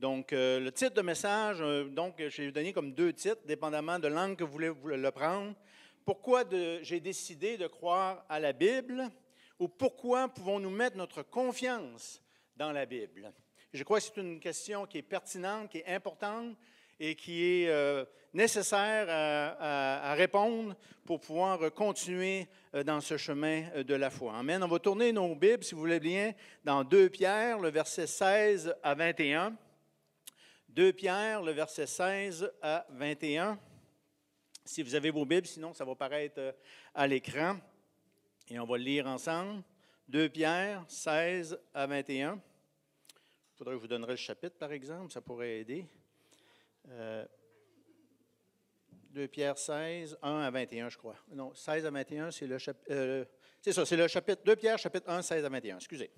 Donc, euh, le titre de message, euh, donc, j'ai donné comme deux titres, dépendamment de l'angle que vous voulez le prendre. Pourquoi j'ai décidé de croire à la Bible ou pourquoi pouvons-nous mettre notre confiance dans la Bible? Je crois que c'est une question qui est pertinente, qui est importante et qui est euh, nécessaire à, répondre pour pouvoir continuer dans ce chemin de la foi. Amen. On va tourner nos Bibles, si vous voulez bien, dans 2 Pierre, le verset 16 à 21. 2 Pierre, le verset 16 à 21. Si vous avez vos Bibles, sinon ça va paraître euh, à l'écran. Et on va le lire ensemble. 2 Pierre 16 à 21. Il faudrait que je vous donnerai le chapitre, par exemple, ça pourrait aider. 2 euh, Pierre 16, 1 à 21, je crois. Non, 16 à 21, c'est le chapitre. Euh, c'est ça, c'est le chapitre 2 Pierre, chapitre 1, 16 à 21. Excusez.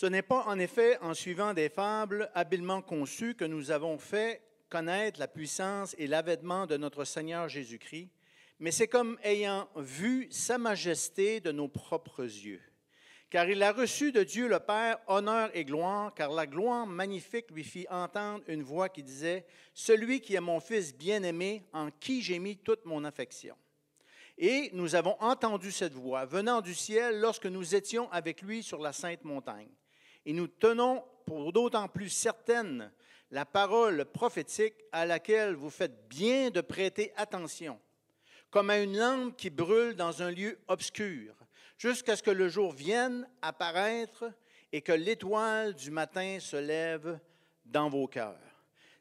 Ce n'est pas en effet en suivant des fables habilement conçues que nous avons fait connaître la puissance et l'avènement de notre Seigneur Jésus-Christ, mais c'est comme ayant vu sa majesté de nos propres yeux. Car il a reçu de Dieu le Père honneur et gloire, car la gloire magnifique lui fit entendre une voix qui disait, Celui qui est mon Fils bien-aimé, en qui j'ai mis toute mon affection. Et nous avons entendu cette voix venant du ciel lorsque nous étions avec lui sur la sainte montagne. Et nous tenons pour d'autant plus certaine la parole prophétique à laquelle vous faites bien de prêter attention, comme à une lampe qui brûle dans un lieu obscur, jusqu'à ce que le jour vienne apparaître et que l'étoile du matin se lève dans vos cœurs.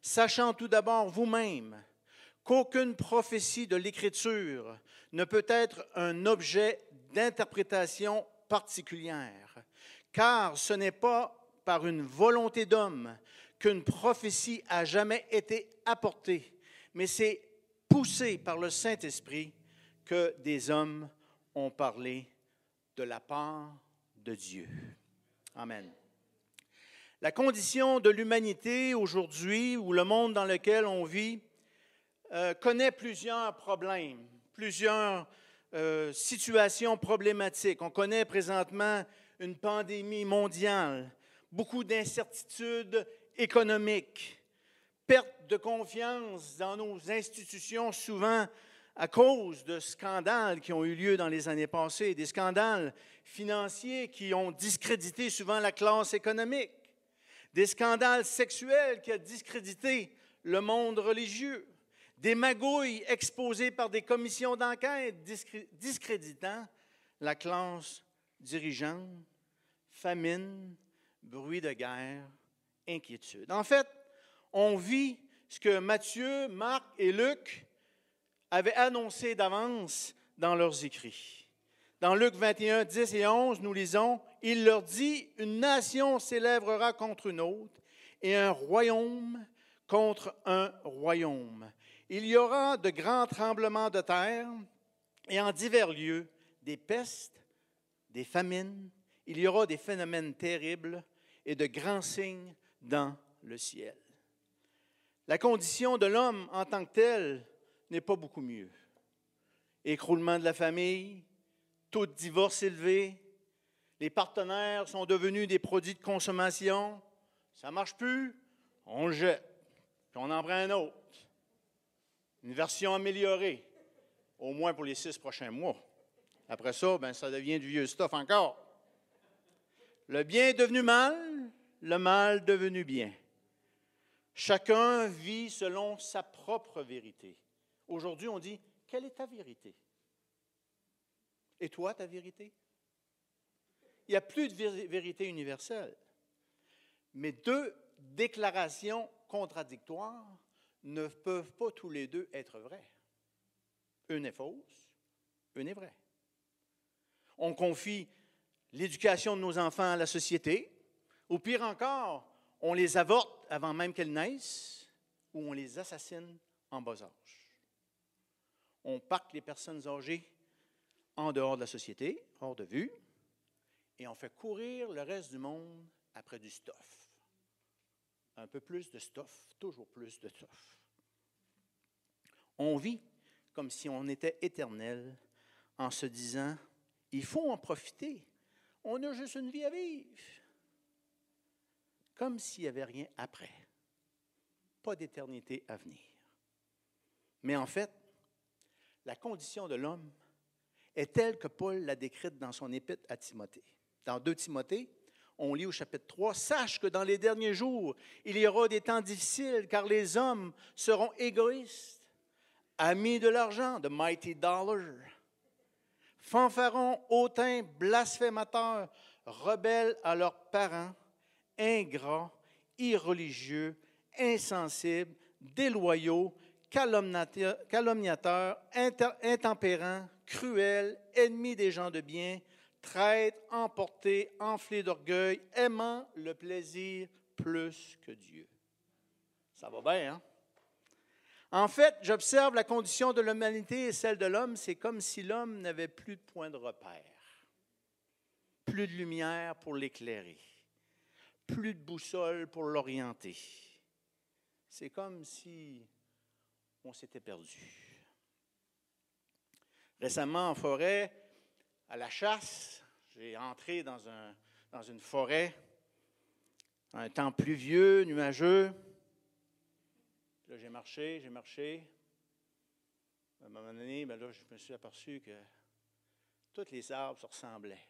Sachant tout d'abord vous-même qu'aucune prophétie de l'Écriture ne peut être un objet d'interprétation particulière car ce n'est pas par une volonté d'homme qu'une prophétie a jamais été apportée, mais c'est poussé par le Saint-Esprit que des hommes ont parlé de la part de Dieu. Amen. La condition de l'humanité aujourd'hui, ou le monde dans lequel on vit, euh, connaît plusieurs problèmes, plusieurs euh, situations problématiques. On connaît présentement une pandémie mondiale, beaucoup d'incertitudes économiques, perte de confiance dans nos institutions, souvent à cause de scandales qui ont eu lieu dans les années passées, des scandales financiers qui ont discrédité souvent la classe économique, des scandales sexuels qui ont discrédité le monde religieux, des magouilles exposées par des commissions d'enquête discréditant la classe dirigeante, famine, bruit de guerre, inquiétude. En fait, on vit ce que Matthieu, Marc et Luc avaient annoncé d'avance dans leurs écrits. Dans Luc 21, 10 et 11, nous lisons, Il leur dit, Une nation s'élèvera contre une autre, et un royaume contre un royaume. Il y aura de grands tremblements de terre, et en divers lieux, des pestes, des famines, il y aura des phénomènes terribles et de grands signes dans le ciel. La condition de l'homme en tant que tel n'est pas beaucoup mieux. Écroulement de la famille, taux de divorce élevé, les partenaires sont devenus des produits de consommation, ça ne marche plus, on le jette, puis on en prend un autre. Une version améliorée, au moins pour les six prochains mois. Après ça, ben, ça devient du vieux stuff encore. Le bien est devenu mal, le mal devenu bien. Chacun vit selon sa propre vérité. Aujourd'hui, on dit, quelle est ta vérité? Et toi, ta vérité? Il n'y a plus de vérité universelle. Mais deux déclarations contradictoires ne peuvent pas tous les deux être vraies. Une est fausse, une est vraie. On confie l'éducation de nos enfants à la société, ou pire encore, on les avorte avant même qu'elles naissent, ou on les assassine en bas âge. On parque les personnes âgées en dehors de la société, hors de vue, et on fait courir le reste du monde après du stuff. Un peu plus de stuff, toujours plus de stuff. On vit comme si on était éternel en se disant, il faut en profiter. On a juste une vie à vivre. Comme s'il n'y avait rien après. Pas d'éternité à venir. Mais en fait, la condition de l'homme est telle que Paul l'a décrite dans son épître à Timothée. Dans 2 Timothée, on lit au chapitre 3, Sache que dans les derniers jours, il y aura des temps difficiles, car les hommes seront égoïstes, amis de l'argent, de mighty dollar, fanfarons, hautains, blasphémateurs, rebelles à leurs parents, ingrats, irreligieux, insensibles, déloyaux, calomniateurs, intempérants, cruels, ennemis des gens de bien, traîtres, emportés, enflés d'orgueil, aimant le plaisir plus que Dieu. Ça va bien, hein? En fait, j'observe la condition de l'humanité et celle de l'homme, c'est comme si l'homme n'avait plus de point de repère, plus de lumière pour l'éclairer, plus de boussole pour l'orienter. C'est comme si on s'était perdu. Récemment, en forêt, à la chasse, j'ai entré dans, un, dans une forêt, un temps pluvieux, nuageux. Là, j'ai marché, j'ai marché. À un moment donné, ben là, je me suis aperçu que tous les arbres se ressemblaient.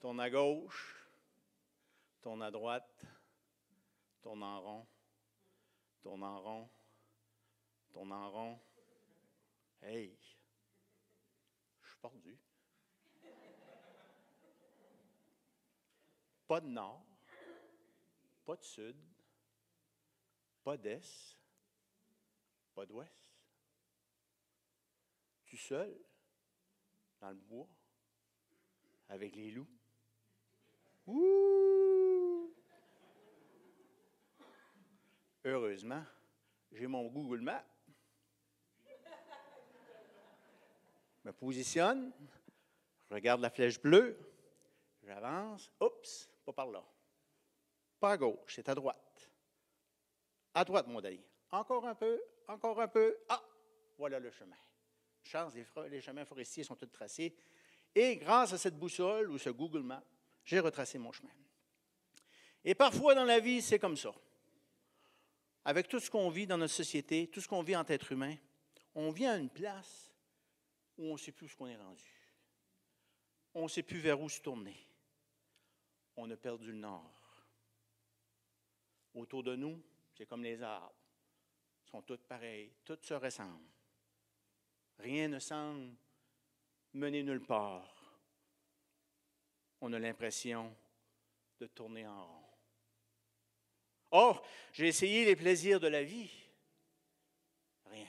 Tourne à gauche, tourne à droite, tourne en rond, tourne en rond, tourne en rond. Hey, je suis perdu. Pas de nord, pas de sud, pas d'est, pas d'ouest. Tu seul, dans le bois, avec les loups. Heureusement, j'ai mon Google Maps. Je me positionne, je regarde la flèche bleue, j'avance, oups, pas par là. Pas à gauche, c'est à droite. À droite, mon Dali. Encore un peu, encore un peu. Ah, voilà le chemin. Chance, les, chemins forestiers sont tous tracés. Et grâce à cette boussole ou ce Google Maps, j'ai retracé mon chemin. Et parfois dans la vie, c'est comme ça. Avec tout ce qu'on vit dans notre société, tout ce qu'on vit en être humain, on vient à une place où on ne sait plus où qu'on est rendu. On ne sait plus vers où se tourner. On a perdu le nord. Autour de nous, c'est comme les arbres. Ils sont tous pareils, tous se ressemblent. Rien ne semble mener nulle part. On a l'impression de tourner en rond. Or, j'ai essayé les plaisirs de la vie. Rien.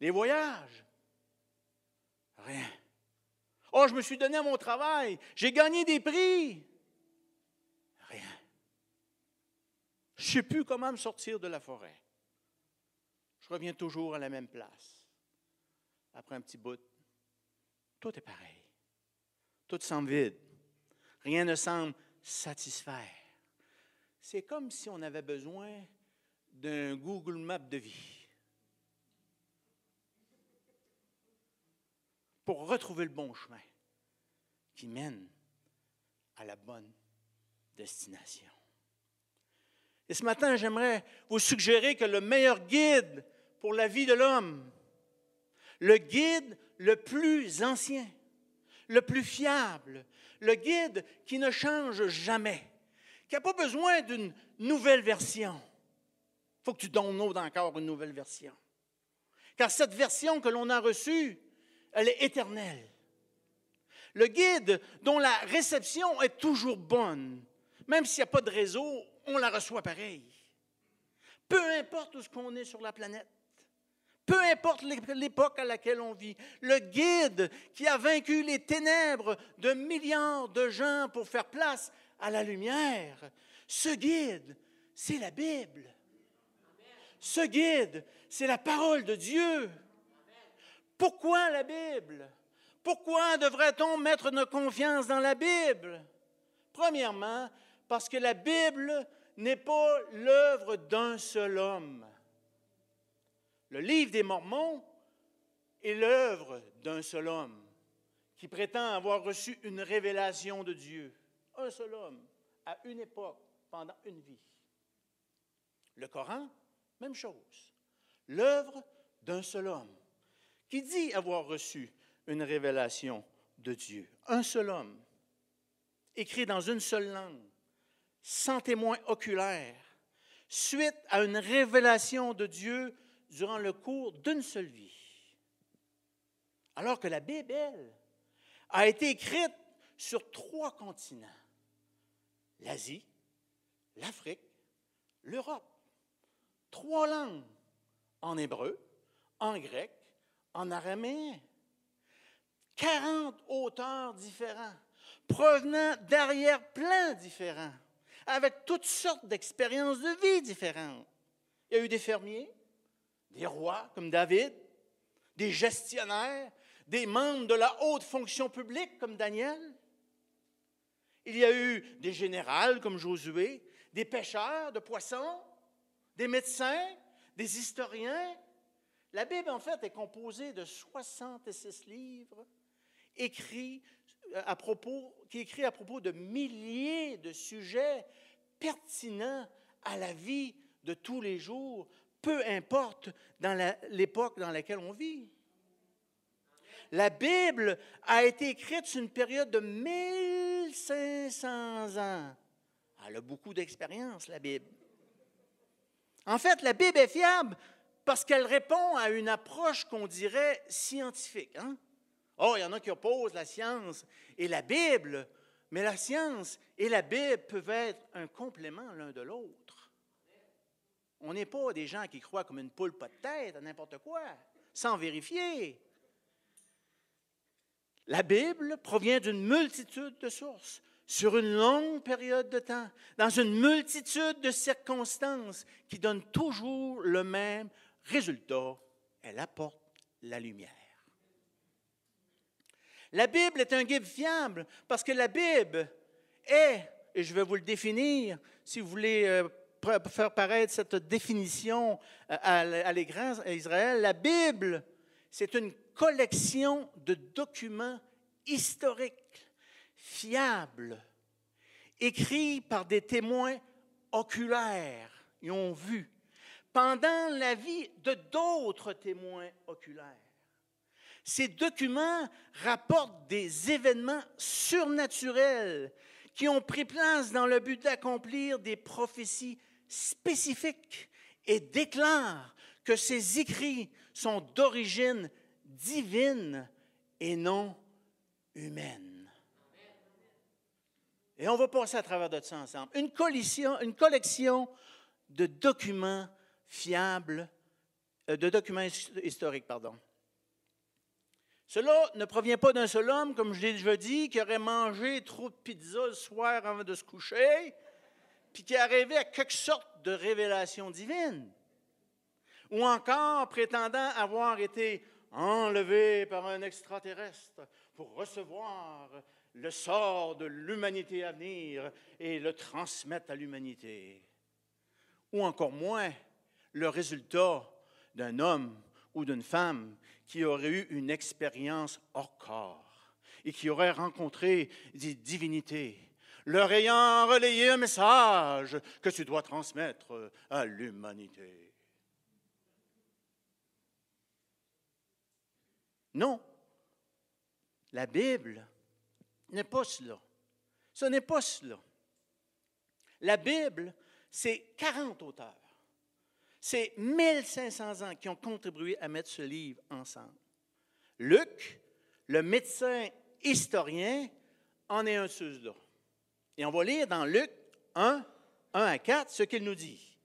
Les voyages. Rien. Oh, je me suis donné à mon travail. J'ai gagné des prix. Je ne sais plus comment me sortir de la forêt. Je reviens toujours à la même place. Après un petit bout, tout est pareil. Tout semble vide. Rien ne semble satisfaire. C'est comme si on avait besoin d'un Google Map de vie pour retrouver le bon chemin qui mène à la bonne destination. Et ce matin, j'aimerais vous suggérer que le meilleur guide pour la vie de l'homme, le guide le plus ancien, le plus fiable, le guide qui ne change jamais, qui n'a pas besoin d'une nouvelle version. Il faut que tu downloades encore une nouvelle version. Car cette version que l'on a reçue, elle est éternelle. Le guide dont la réception est toujours bonne, même s'il n'y a pas de réseau, on la reçoit pareil. Peu importe où ce qu'on est sur la planète, peu importe l'époque à laquelle on vit, le guide qui a vaincu les ténèbres de milliards de gens pour faire place à la lumière, ce guide, c'est la Bible. Ce guide, c'est la parole de Dieu. Pourquoi la Bible? Pourquoi devrait-on mettre nos confiance dans la Bible? Premièrement, parce que la Bible n'est pas l'œuvre d'un seul homme. Le livre des Mormons est l'œuvre d'un seul homme qui prétend avoir reçu une révélation de Dieu. Un seul homme, à une époque, pendant une vie. Le Coran, même chose. L'œuvre d'un seul homme qui dit avoir reçu une révélation de Dieu. Un seul homme, écrit dans une seule langue, sans témoin oculaire, suite à une révélation de Dieu durant le cours d'une seule vie. Alors que la Bible, a été écrite sur trois continents. L'Asie, l'Afrique, l'Europe. Trois langues, en hébreu, en grec, en araméen. 40 auteurs différents, provenant d'arrière-plans différents, avec toutes sortes d'expériences de vie différentes. Il y a eu des fermiers, des rois comme David, des gestionnaires, des membres de la haute fonction publique comme Daniel. Il y a eu des généraux comme Josué, des pêcheurs de poissons, des médecins, des historiens. La Bible, en fait, est composée de 66 livres écrits à propos, qui écrit à propos de milliers de sujets pertinents à la vie de tous les jours, peu importe dans l'époque dans laquelle on vit. La Bible a été écrite sur une période de 1500 ans. Elle a beaucoup d'expérience, la Bible. En fait, la Bible est fiable parce qu'elle répond à une approche qu'on dirait scientifique. Hein? Oh, il y en a qui opposent la science et la Bible, mais la science et la Bible peuvent être un complément l'un de l'autre. On n'est pas des gens qui croient comme une poule pas de tête à n'importe quoi, sans vérifier. La Bible provient d'une multitude de sources sur une longue période de temps, dans une multitude de circonstances qui donnent toujours le même résultat. Elle apporte la lumière. La Bible est un guide fiable parce que la Bible est, et je vais vous le définir, si vous voulez euh, faire paraître cette définition euh, à l'Église Israël, la Bible, c'est une collection de documents historiques, fiables, écrits par des témoins oculaires, ils ont vu, pendant la vie de d'autres témoins oculaires. Ces documents rapportent des événements surnaturels qui ont pris place dans le but d'accomplir des prophéties spécifiques et déclarent que ces écrits sont d'origine divine et non humaine. Et on va passer à travers de ça ensemble. Une, une collection de documents fiables, euh, de documents historiques, pardon. Cela ne provient pas d'un seul homme, comme je l'ai déjà dit, qui aurait mangé trop de pizza le soir avant de se coucher, puis qui est arrivé à quelque sorte de révélation divine. Ou encore prétendant avoir été enlevé par un extraterrestre pour recevoir le sort de l'humanité à venir et le transmettre à l'humanité. Ou encore moins, le résultat d'un homme ou d'une femme qui aurait eu une expérience hors corps et qui aurait rencontré des divinités, leur ayant relayé un message que tu dois transmettre à l'humanité. Non, la Bible n'est pas cela. Ce n'est pas cela. La Bible, c'est 40 auteurs. C'est 1500 ans qui ont contribué à mettre ce livre ensemble. Luc, le médecin historien, en est un de ceux-là. Et on va lire dans Luc 1, 1 à 4 ce qu'il nous dit.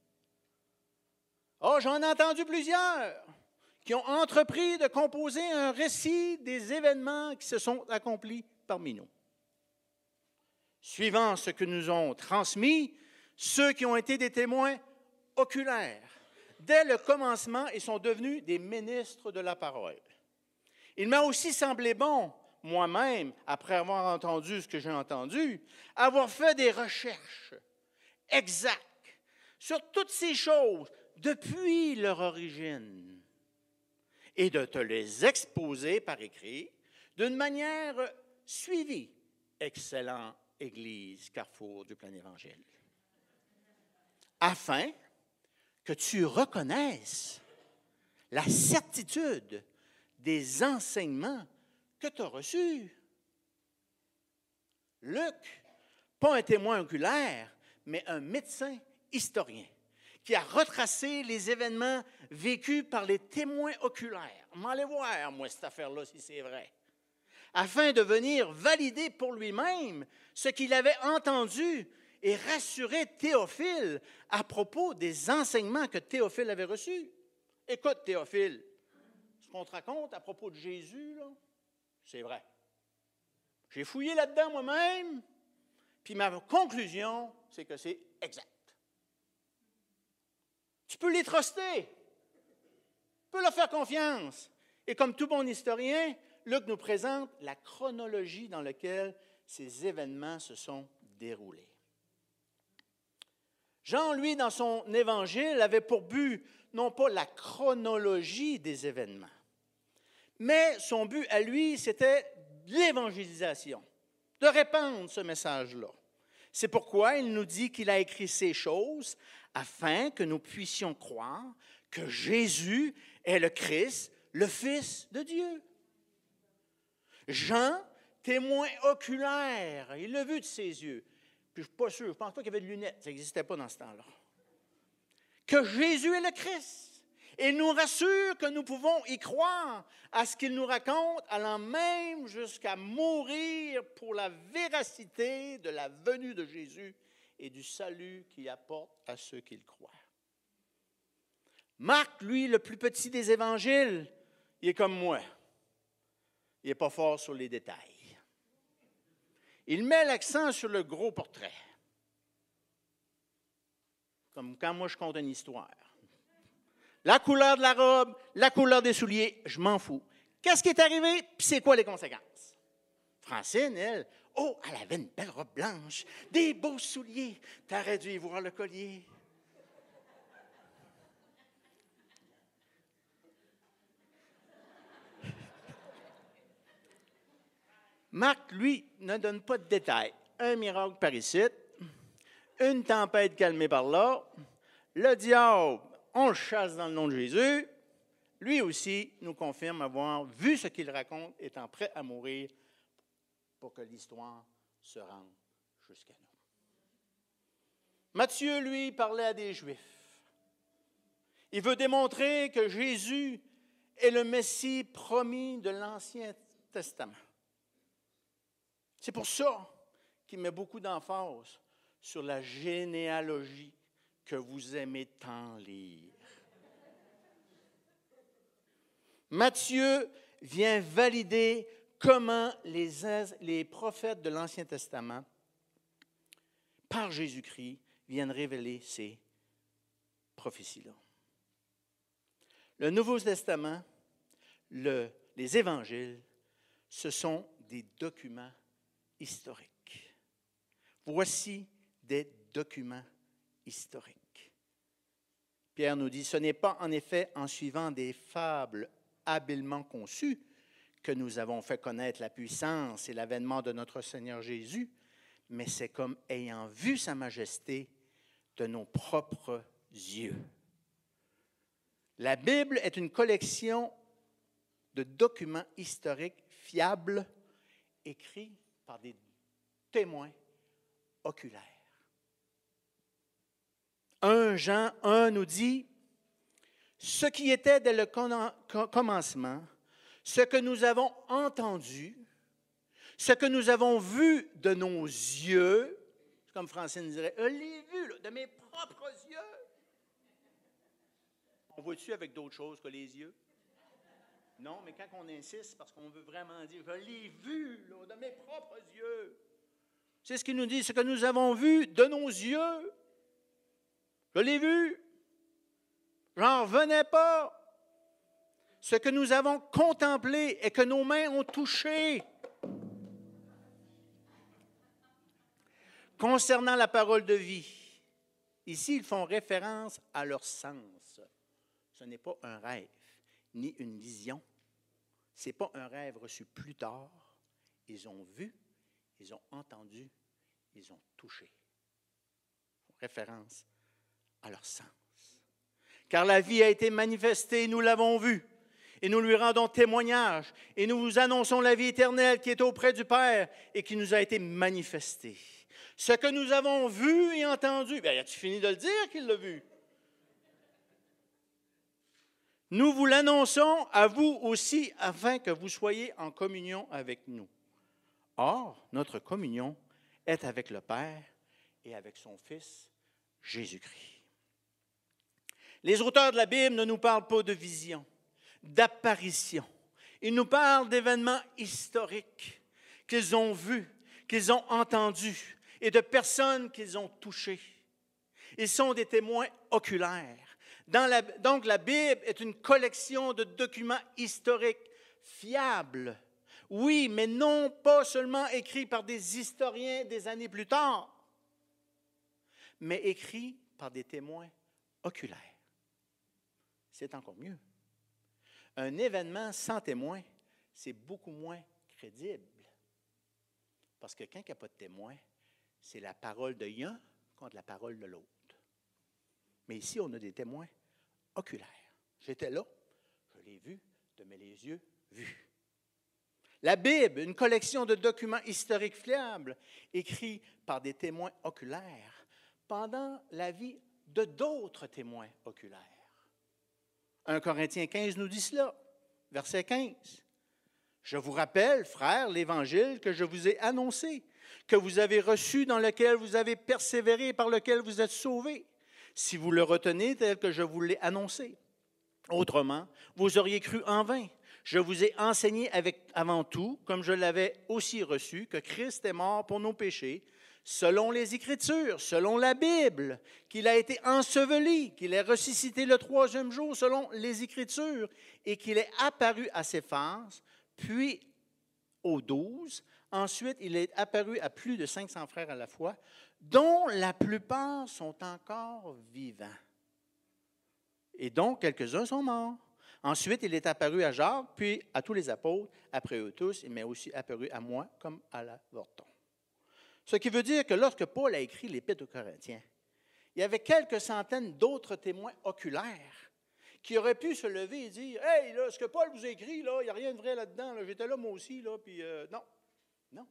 Oh, j'en ai entendu plusieurs qui ont entrepris de composer un récit des événements qui se sont accomplis parmi nous. Suivant ce que nous ont transmis ceux qui ont été des témoins oculaires dès le commencement, ils sont devenus des ministres de la parole. Il m'a aussi semblé bon, moi-même, après avoir entendu ce que j'ai entendu, avoir fait des recherches exactes sur toutes ces choses depuis leur origine. et de te les exposer par écrit d'une manière suivie. Excellent Église Carrefour du plein Évangile. Afin que tu reconnaisses la certitude des enseignements que tu as reçus. Luc, pas un témoin oculaire, mais un médecin historien qui a retracé les événements vécus par les témoins oculaires. M'allez voir, moi, cette affaire-là, si c'est vrai. Afin de venir valider pour lui-même ce qu'il avait entendu et rassurer Théophile à propos des enseignements que Théophile avait reçus. Écoute, Théophile, ce qu'on te raconte à propos de Jésus, c'est vrai. J'ai fouillé là-dedans moi-même, puis ma conclusion, c'est que c'est exact. Tu peux les truster. Tu peux leur faire confiance. Et comme tout bon historien, Luc nous présente la chronologie dans laquelle ces événements se sont déroulés. Jean, lui, dans son évangile, avait pour but non pas la chronologie des événements, mais son but à lui, c'était l'évangélisation, de répandre ce message-là. C'est pourquoi il nous dit qu'il a écrit ces choses afin que nous puissions croire que Jésus est le Christ, le Fils de Dieu. Jean, témoin oculaire, il l'a vu de ses yeux. Je ne suis pas sûr, je ne pense pas qu'il y avait de lunettes, ça n'existait pas dans ce temps-là. Que Jésus est le Christ. Et nous rassure que nous pouvons y croire à ce qu'il nous raconte, allant même jusqu'à mourir pour la véracité de la venue de Jésus et du salut qu'il apporte à ceux qui le croient. Marc, lui, le plus petit des évangiles, il est comme moi. Il n'est pas fort sur les détails. Il met l'accent sur le gros portrait. Comme quand moi je compte une histoire. La couleur de la robe, la couleur des souliers, je m'en fous. Qu'est-ce qui est arrivé, puis c'est quoi les conséquences? Francine, elle, oh, elle avait une belle robe blanche, des beaux souliers. T'aurais dû y voir le collier. Marc, lui, ne donne pas de détails. Un miracle par ici, une tempête calmée par là, le diable on le chasse dans le nom de Jésus, lui aussi nous confirme avoir vu ce qu'il raconte, étant prêt à mourir pour que l'histoire se rende jusqu'à nous. Matthieu, lui, parlait à des Juifs. Il veut démontrer que Jésus est le Messie promis de l'Ancien Testament. C'est pour ça qu'il met beaucoup d'emphase sur la généalogie que vous aimez tant lire. Matthieu vient valider comment les, prophètes de l'Ancien Testament, par Jésus-Christ, viennent révéler ces prophéties-là. Le Nouveau Testament, le, les évangiles, ce sont des documents historiques. Voici des documents historique. Pierre nous dit, ce n'est pas en effet en suivant des fables habilement conçues que nous avons fait connaître la puissance et l'avènement de notre Seigneur Jésus, mais c'est comme ayant vu sa majesté de nos propres yeux. La Bible est une collection de documents historiques fiables écrits par des témoins oculaires. 1 Jean 1 nous dit, ce qui était dès le commencement, ce que nous avons entendu, ce que nous avons vu de nos yeux, comme Francine dirait, je l'ai vu de mes propres yeux. On voit-tu avec d'autres choses que les yeux? Non, mais quand on insiste, parce qu'on veut vraiment dire, je l'ai vu de mes propres yeux. C'est ce qu'il nous dit, ce que nous avons vu de nos yeux. Je l'ai vu. J'en revenais pas. Ce que nous avons contemplé et que nos mains ont touché. Concernant la parole de vie, ici, ils font référence à leur sens. Ce n'est pas un rêve. Ni une vision. Ce n'est pas un rêve reçu plus tard. Ils ont vu, ils ont entendu, ils ont touché. Référence à leur sens. Car la vie a été manifestée, nous l'avons vue, et nous lui rendons témoignage, et nous vous annonçons la vie éternelle qui est auprès du Père et qui nous a été manifestée. Ce que nous avons vu et entendu, bien, as-tu fini de le dire qu'il l'a vu? Nous vous l'annonçons à vous aussi afin que vous soyez en communion avec nous. Or, notre communion est avec le Père et avec son Fils, Jésus-Christ. Les auteurs de la Bible ne nous parlent pas de vision, d'apparition. Ils nous parlent d'événements historiques qu'ils ont vus, qu'ils ont entendus et de personnes qu'ils ont touchées. Ils sont des témoins oculaires donc la Bible est une collection de documents historiques fiables. Oui, mais non pas seulement écrits par des historiens des années plus tard, mais écrits par des témoins oculaires. C'est encore mieux. Un événement sans témoin, c'est beaucoup moins crédible. Parce que quand il n'y a pas de témoin, c'est la parole de l'un contre la parole de l'autre. Mais ici, on a des témoins oculaires. J'étais là, je l'ai vu de mes yeux vus. La Bible, une collection de documents historiques fiables, écrits par des témoins oculaires pendant la vie de d'autres témoins oculaires. 1 Corinthiens 15 nous dit cela, verset 15. Je vous rappelle, frères, l'évangile que je vous ai annoncé, que vous avez reçu, dans lequel vous avez persévéré, par lequel vous êtes sauvés si vous le retenez tel que je vous l'ai annoncé. Autrement, vous auriez cru en vain. Je vous ai enseigné avec, avant tout, comme je l'avais aussi reçu, que Christ est mort pour nos péchés, selon les Écritures, selon la Bible, qu'il a été enseveli, qu'il est ressuscité le troisième jour, selon les Écritures, et qu'il est apparu à ses phases, puis aux douze. Ensuite, il est apparu à plus de 500 frères à la fois, dont la plupart sont encore vivants. Et donc, quelques-uns sont morts. Ensuite, il est apparu à Jacques, puis à tous les apôtres, après eux tous, il m'est aussi apparu à moi comme à l'avorton. Ce qui veut dire que lorsque Paul a écrit l'Épître aux Corinthiens, il y avait quelques centaines d'autres témoins oculaires qui auraient pu se lever et dire Hey, là, ce que Paul vous a écrit, il n'y a rien de vrai là-dedans, j'étais là moi aussi, là, puis euh, non. Non.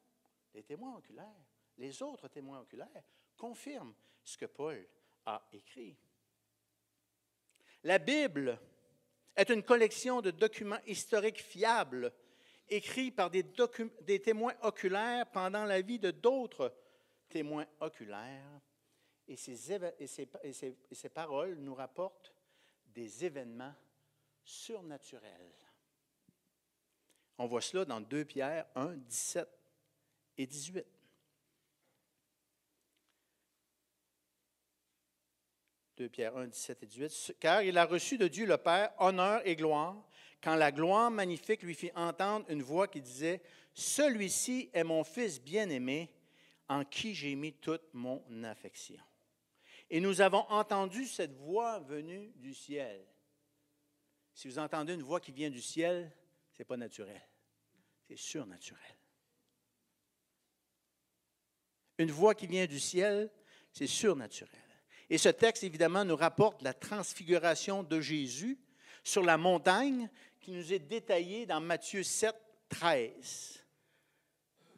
Les témoins oculaires les autres témoins oculaires confirment ce que Paul a écrit. La Bible est une collection de documents historiques fiables écrits par des, témoins oculaires pendant la vie de d'autres témoins oculaires. Et ces, paroles nous rapportent des événements surnaturels. On voit cela dans 2 Pierre 1, 17 et 18. 2 Pierre 1, 17 et 18. Car il a reçu de Dieu le Père honneur et gloire, quand la gloire magnifique lui fit entendre une voix qui disait Celui-ci est mon Fils bien-aimé, en qui j'ai mis toute mon affection. Et nous avons entendu cette voix venue du ciel. Si vous entendez une voix qui vient du ciel, ce n'est pas naturel, c'est surnaturel. Une voix qui vient du ciel, c'est surnaturel. Et ce texte, évidemment, nous rapporte la transfiguration de Jésus sur la montagne qui nous est détaillée dans Matthieu 7, 13.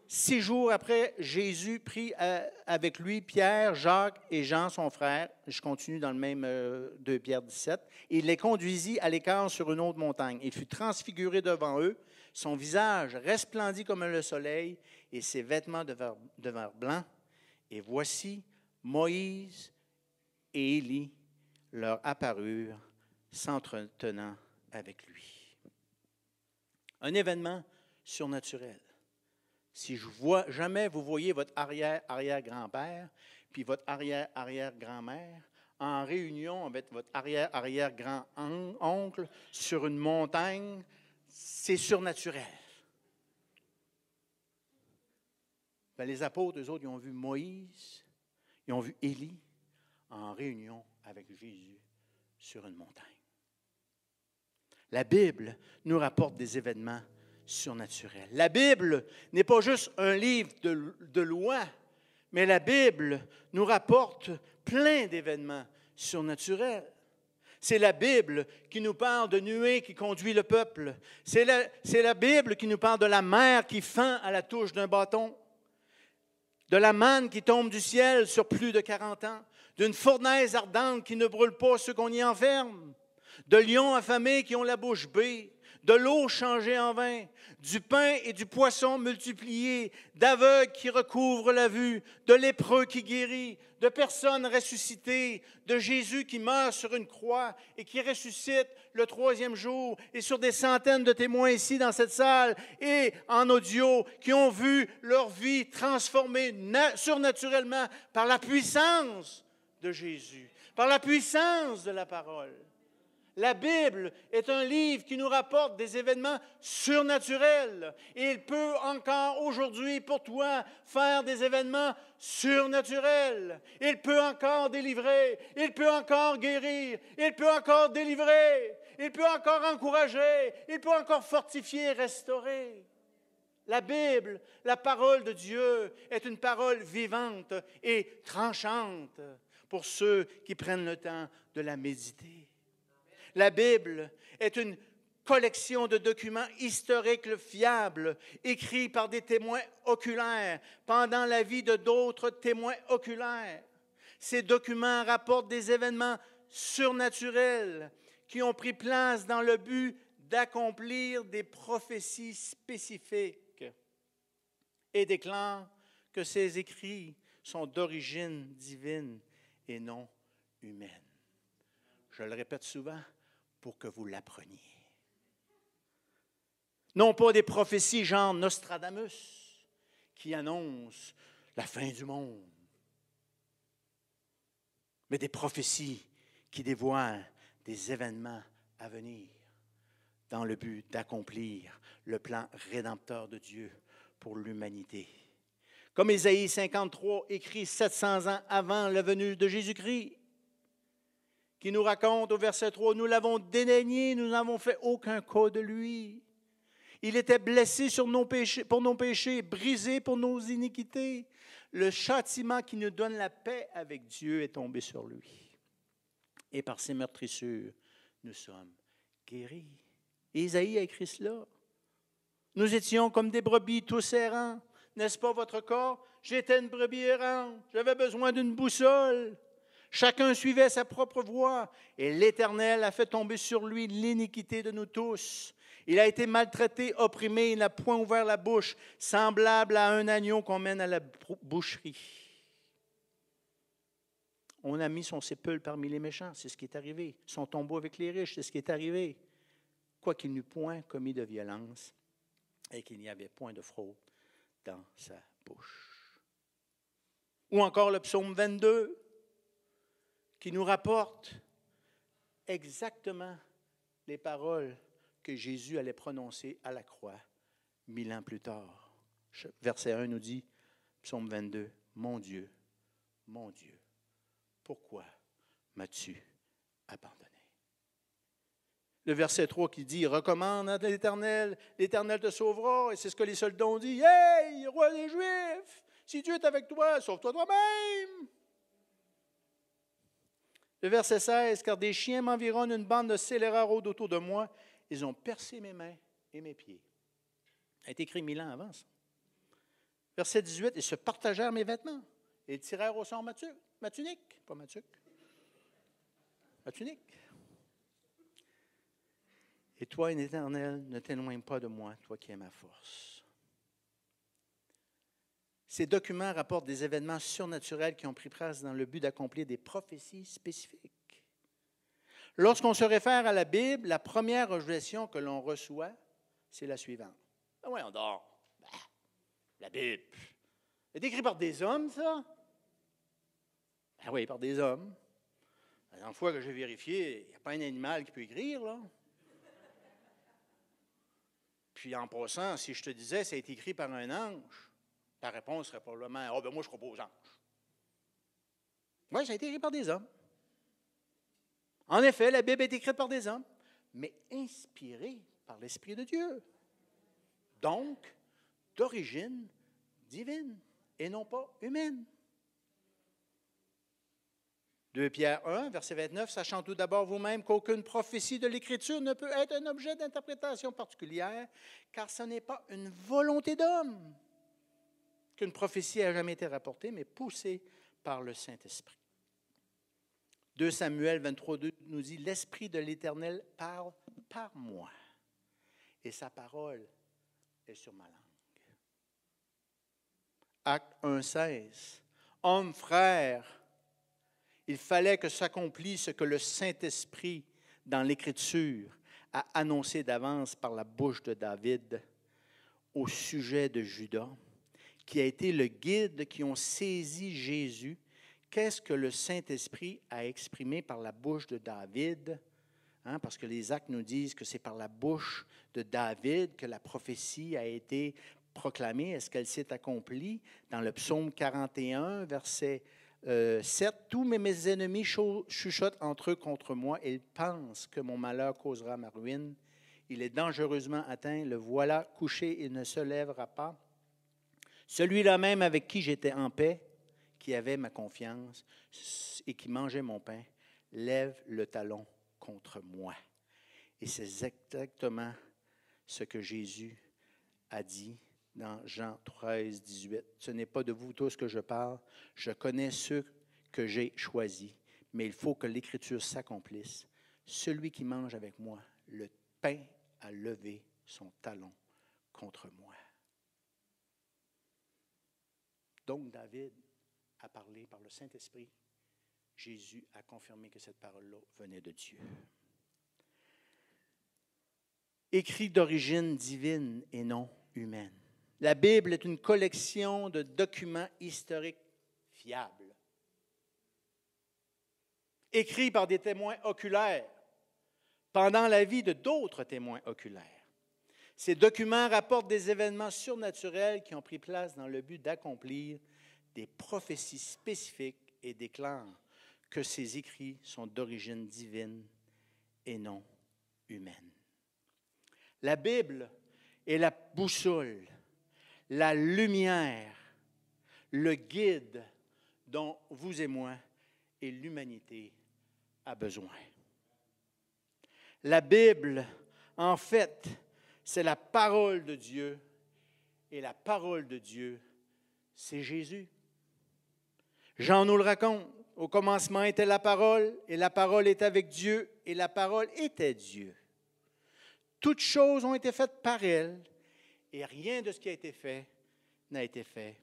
Six jours après, Jésus prit euh, avec lui Pierre, Jacques et Jean, son frère. Je continue dans le même 2 euh, Pierre 17. il les conduisit à l'écart sur une autre montagne. Il fut transfiguré devant eux. Son visage resplendit comme le soleil et ses vêtements devinrent blancs. Et voici Moïse et Élie leur apparurent, s'entretenant avec lui. Un événement surnaturel. Si je vois jamais vous voyez votre arrière-arrière-grand-père, puis votre arrière-arrière-grand-mère, en réunion avec votre arrière-arrière-grand-oncle sur une montagne, c'est surnaturel. Ben, les apôtres, eux autres, ils ont vu Moïse, ils ont vu Élie, en réunion avec Jésus sur une montagne. La Bible nous rapporte des événements surnaturels. La Bible n'est pas juste un livre de, de lois, mais la Bible nous rapporte plein d'événements surnaturels. C'est la Bible qui nous parle de nuée qui conduit le peuple. C'est la, la, Bible qui nous parle de la mer qui fend à la touche d'un bâton, de la manne qui tombe du ciel sur plus de 40 ans, d'une fournaise ardente qui ne brûle pas ceux qu'on y enferme, de lions affamés qui ont la bouche bée, de l'eau changée en vin, du pain et du poisson multipliés, d'aveugles qui recouvrent la vue, de lépreux qui guérit, de personnes ressuscitées, de Jésus qui meurt sur une croix et qui ressuscite le troisième jour, et sur des centaines de témoins ici dans cette salle et en audio qui ont vu leur vie transformée surnaturellement par la puissance de Jésus, par la puissance de la parole. La Bible est un livre qui nous rapporte des événements surnaturels. Et il peut encore aujourd'hui pour toi faire des événements surnaturels. Il peut encore délivrer. Il peut encore guérir. Il peut encore délivrer. Il peut encore encourager. Il peut encore fortifier, restaurer. La Bible, la parole de Dieu, est une parole vivante et tranchante pour ceux qui prennent le temps de la méditer. La Bible est une collection de documents historiques fiables, écrits par des témoins oculaires pendant la vie de d'autres témoins oculaires. Ces documents rapportent des événements surnaturels qui ont pris place dans le but d'accomplir des prophéties spécifiques et déclarent que ces écrits sont d'origine divine et non humaine. Je le répète souvent, pour que vous l'appreniez. Non pas des prophéties genre Nostradamus qui annoncent la fin du monde, mais des prophéties qui dévoilent des événements à venir dans le but d'accomplir le plan rédempteur de Dieu pour l'humanité. Comme Ésaïe 53 écrit 700 ans avant la venue de Jésus-Christ qui nous raconte au verset 3, nous l'avons dédaigné, nous n'avons fait aucun cas de lui. Il était blessé sur nos péchés, pour nos péchés, brisé pour nos iniquités. Le châtiment qui nous donne la paix avec Dieu est tombé sur lui. Et par ses meurtrissures, nous sommes guéris. Isaïe a écrit cela. Nous étions comme des brebis tous errants. N'est-ce pas votre corps? J'étais une brebis errante. J'avais besoin d'une boussole. Chacun suivait sa propre voie, et l'Éternel a fait tomber sur lui l'iniquité de nous tous. Il a été maltraité, opprimé, il n'a point ouvert la bouche, semblable à un agneau qu'on mène à la boucherie. On a mis son sépulcre parmi les méchants, c'est ce qui est arrivé. Son tombeau avec les riches, c'est ce qui est arrivé. Quoiqu'il n'eût point commis de violence et qu'il n'y avait point de fraude dans sa bouche. Ou encore le psaume 22 qui nous rapporte exactement les paroles que Jésus allait prononcer à la croix mille ans plus tard. Verset 1 nous dit, psaume 22, Mon Dieu, mon Dieu, pourquoi m'as-tu abandonné? Le verset 3 qui dit, Recommande à l'Éternel, l'Éternel te sauvera, et c'est ce que les soldats ont dit, Hey, roi des Juifs, si Dieu est avec toi, sauve-toi toi-même. Le verset 16, car des chiens m'environnent, une bande de scélérats autour de moi. Ils ont percé mes mains et mes pieds. Ça a été écrit mille ans avant ça. Verset 18, ils se partagèrent mes vêtements et tirèrent au sort ma, tunique, pas ma tunique, ma tunique. Et toi, Éternel, ne t'éloigne pas de moi, toi qui es ma force. Ces documents rapportent des événements surnaturels qui ont pris place dans le but d'accomplir des prophéties spécifiques. Lorsqu'on se réfère à la Bible, la première objection que l'on reçoit, c'est la suivante. Oui, on dort. Bah, la Bible. C'est écrit par des hommes, ça? Ah oui, par des hommes. La dernière fois que j'ai vérifié, il n'y a pas un animal qui peut écrire, là. Puis en passant, si je te disais, ça a été écrit par un ange, la réponse serait probablement Ah, oh, ben moi, je crois aux anges. Oui, ça a été écrit par des hommes. En effet, la Bible est écrite par des hommes, mais inspirés par l'Esprit de Dieu. Donc, d'origine divine et non pas humaine. 2 Pierre 1, verset 29, sachant tout d'abord vous-même qu'aucune prophétie de l'Écriture ne peut être un objet d'interprétation particulière, car ce n'est pas une volonté d'homme qu'une prophétie a jamais été rapportée, mais poussée par le Saint-Esprit. 2 Samuel 23, 2 nous dit, L'Esprit de l'Éternel parle par moi, et sa parole est sur ma langue. Acte 1, 16. Homme, frère, il fallait que s'accomplisse ce que le Saint-Esprit, dans l'Écriture, a annoncé d'avance par la bouche de David au sujet de Judas, qui a été le guide qui ont saisi Jésus. Qu'est-ce que le Saint-Esprit a exprimé par la bouche de David? Hein, parce que les actes nous disent que c'est par la bouche de David que la prophétie a été proclamée. Est-ce qu'elle s'est accomplie? Dans le psaume 41, verset 7, euh, tous mes, ennemis chuchotent entre eux contre moi. Ils pensent que mon malheur causera ma ruine. Il est dangereusement atteint. Le voilà couché, il ne se lèvera pas. Celui-là même avec qui j'étais en paix, qui avait ma confiance et qui mangeait mon pain, lève le talon contre moi. Et c'est exactement ce que Jésus a dit dans Jean 13, 18. Ce n'est pas de vous tous que je parle, je connais ceux que j'ai choisis, mais il faut que l'Écriture s'accomplisse. Celui qui mange avec moi le pain a levé son talon contre moi. Donc David a parlé par le Saint-Esprit. Jésus a confirmé que cette parole-là venait de Dieu. Écrit d'origine divine et non humaine. La Bible est une collection de documents historiques fiables, écrits par des témoins oculaires pendant la vie de d'autres témoins oculaires. Ces documents rapportent des événements surnaturels qui ont pris place dans le but d'accomplir des prophéties spécifiques et déclarent que ces écrits sont d'origine divine et non humaine. La Bible est la boussole la lumière, le guide dont vous et moi et l'humanité a besoin. La Bible, en fait, c'est la parole de Dieu et la parole de Dieu, c'est Jésus. Jean nous le raconte. Au commencement était la parole, et la parole était avec Dieu, et la parole était Dieu. Toutes choses ont été faites par elle, et rien de ce qui a été fait n'a été fait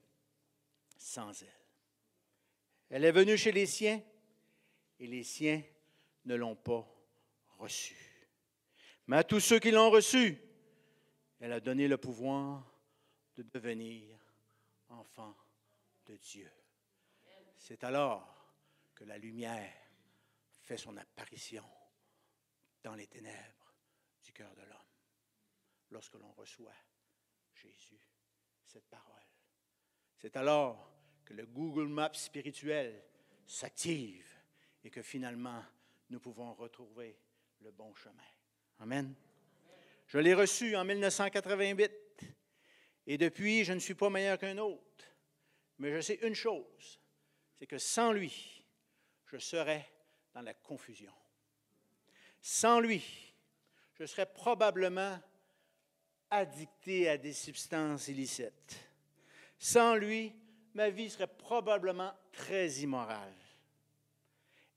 sans elle. Elle est venue chez les siens et les siens ne l'ont pas reçue. Mais à tous ceux qui l'ont reçue, elle a donné le pouvoir de devenir enfant de Dieu. C'est alors que la lumière fait son apparition dans les ténèbres du cœur de l'homme, lorsque l'on reçoit Jésus, cette parole. C'est alors que le Google Maps spirituel s'active et que finalement, nous pouvons retrouver le bon chemin. Amen. Je l'ai reçu en 1988 et depuis, je ne suis pas meilleur qu'un autre. Mais je sais une chose, c'est que sans lui, je serais dans la confusion. Sans lui, je serais probablement addicté à des substances illicites. Sans lui, ma vie serait probablement très immorale.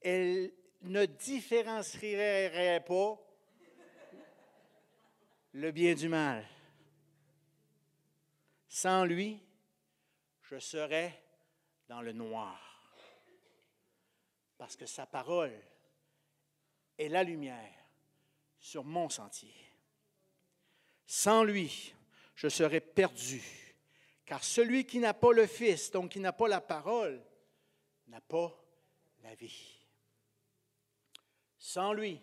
Elle ne différencierait pas le bien du mal. Sans lui, je serais dans le noir. Parce que sa parole est la lumière sur mon sentier. Sans lui, je serais perdu, car celui qui n'a pas le Fils, donc qui n'a pas la parole, n'a pas la vie. Sans lui,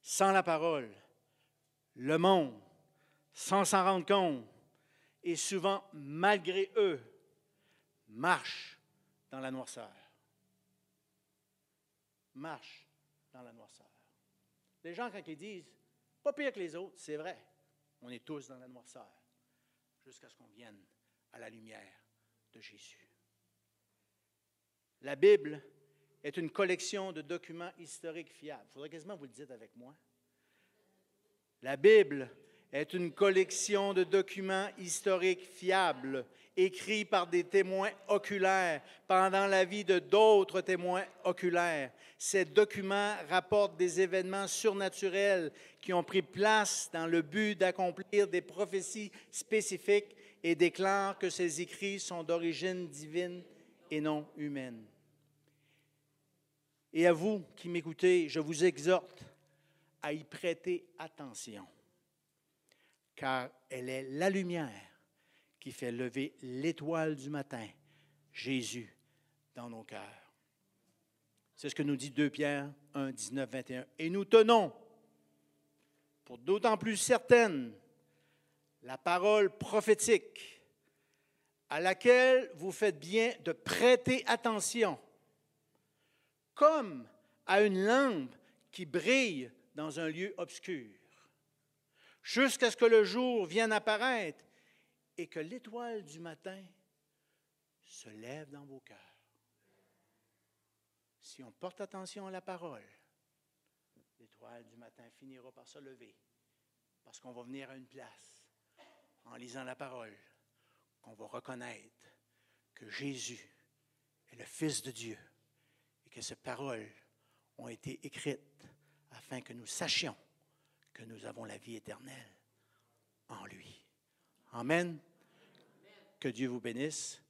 sans la parole, le monde, sans s'en rendre compte, et souvent malgré eux, marche dans la noirceur. Marche dans la noirceur. Les gens, quand ils disent pas pire que les autres, c'est vrai. On est tous dans la noirceur jusqu'à ce qu'on vienne à la lumière de Jésus. La Bible est une collection de documents historiques fiables. Il faudrait quasiment vous le dites avec moi. La Bible est une collection de documents historiques fiables, écrits par des témoins oculaires pendant la vie de d'autres témoins oculaires. Ces documents rapportent des événements surnaturels qui ont pris place dans le but d'accomplir des prophéties spécifiques et déclarent que ces écrits sont d'origine divine et non humaine. Et à vous qui m'écoutez, je vous exhorte à y prêter attention, car elle est la lumière qui fait lever l'étoile du matin, Jésus, dans nos cœurs. C'est ce que nous dit 2 Pierre 1, 19, 21. Et nous tenons, pour d'autant plus certaine, la parole prophétique à laquelle vous faites bien de prêter attention, comme à une lampe qui brille dans un lieu obscur, jusqu'à ce que le jour vienne apparaître et que l'étoile du matin se lève dans vos cœurs. Si on porte attention à la parole, l'étoile du matin finira par se lever, parce qu'on va venir à une place, en lisant la parole, qu'on va reconnaître que Jésus est le Fils de Dieu et que ces paroles ont été écrites afin que nous sachions que nous avons la vie éternelle en lui. Amen. Que Dieu vous bénisse.